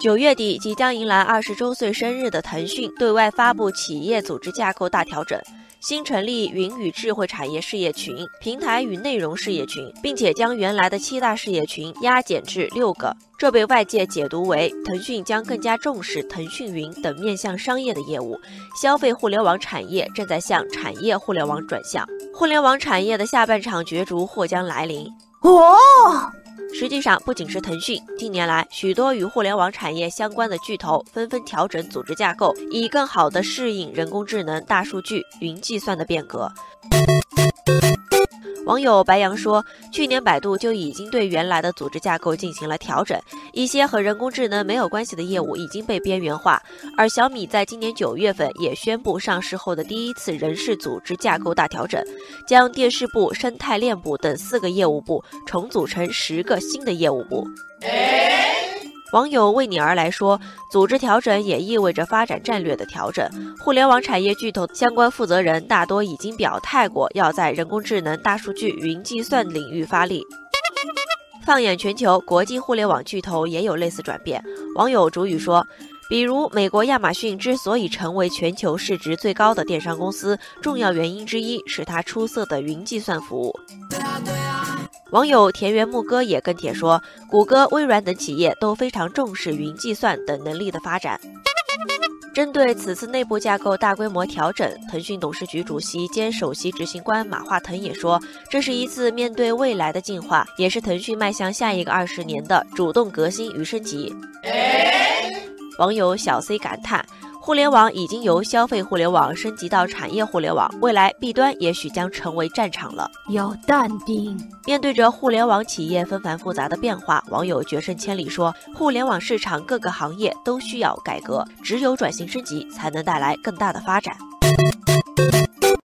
九月底即将迎来二十周岁生日的腾讯对外发布企业组织架构大调整，新成立云与智慧产业事业群、平台与内容事业群，并且将原来的七大事业群压减至六个。这被外界解读为腾讯将更加重视腾讯云等面向商业的业务，消费互联网产业正在向产业互联网转向，互联网产业的下半场角逐或将来临。哦。实际上，不仅是腾讯，近年来许多与互联网产业相关的巨头纷纷调整组织架构，以更好地适应人工智能、大数据、云计算的变革。网友白羊说，去年百度就已经对原来的组织架构进行了调整，一些和人工智能没有关系的业务已经被边缘化。而小米在今年九月份也宣布上市后的第一次人事组织架构大调整，将电视部、生态链部等四个业务部重组成十个新的业务部。网友为你而来说，组织调整也意味着发展战略的调整。互联网产业巨头相关负责人大多已经表态过，要在人工智能、大数据、云计算领域发力。放眼全球，国际互联网巨头也有类似转变。网友主语说，比如美国亚马逊之所以成为全球市值最高的电商公司，重要原因之一是它出色的云计算服务。网友田园牧歌也跟帖说，谷歌、微软等企业都非常重视云计算等能力的发展。针对此次内部架构大规模调整，腾讯董事局主席兼首席执行官马化腾也说，这是一次面对未来的进化，也是腾讯迈向下一个二十年的主动革新与升级。网友小 C 感叹。互联网已经由消费互联网升级到产业互联网，未来弊端也许将成为战场了。要淡定。面对着互联网企业纷繁复杂的变化，网友决胜千里说：“互联网市场各个行业都需要改革，只有转型升级，才能带来更大的发展。”